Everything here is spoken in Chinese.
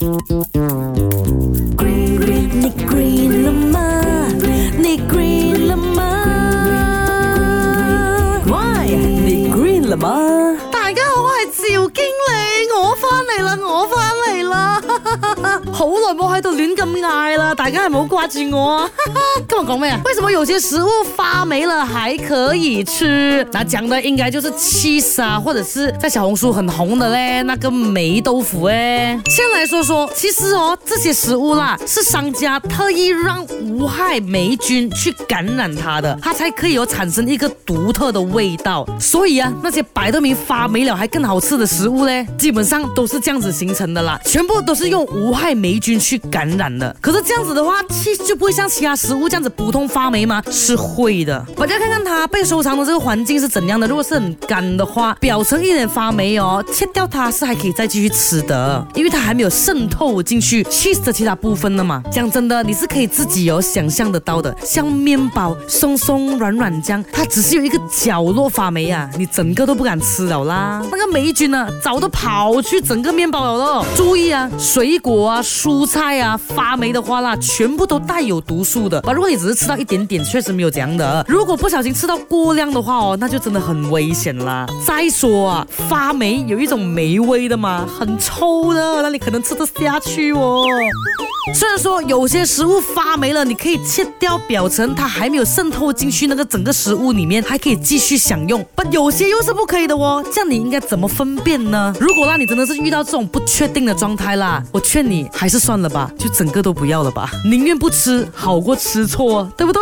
Green, green, ni green la ma, ni green la ma。喂，你好耐冇喺度乱咁嗌啦，大家系冇挂住我。咁我讲咩啊？为什么有些食物发霉了还可以吃？那讲的应该就是 cheese 啊，或者是在小红书很红的咧，那个霉豆腐哎。先来说说，其实哦，这些食物啦，是商家特意让无害霉菌去感染它的，它才可以有产生一个独特的味道。所以啊，那些白豆米发霉了还更好吃的食物咧，基本上都是这样子形成的啦，全部都是用无害霉。霉菌去感染的，可是这样子的话，cheese 就不会像其他食物这样子普通发霉吗？是会的。大家看看它被收藏的这个环境是怎样的。如果是很干的话，表层一点发霉哦，切掉它是还可以再继续吃的，因为它还没有渗透进去 cheese 的其他部分的嘛。讲真的，你是可以自己有想象得到的，像面包松松软软，这样它只是有一个角落发霉啊，你整个都不敢吃了啦。那个霉菌呢，早都跑去整个面包了。注意啊，水果啊。蔬菜啊，发霉的花蜡，全部都带有毒素的。啊，如果你只是吃到一点点，确实没有这样的。如果不小心吃到过量的话哦，那就真的很危险啦。再说啊，发霉有一种霉味的嘛，很臭的，那你可能吃得下去哦。虽然说有些食物发霉了，你可以切掉表层，它还没有渗透进去那个整个食物里面，还可以继续享用。但有些又是不可以的哦。这样你应该怎么分辨呢？如果那你真的是遇到这种不确定的状态啦，我劝你还。是算了吧，就整个都不要了吧，宁愿不吃，好过吃错，对不对？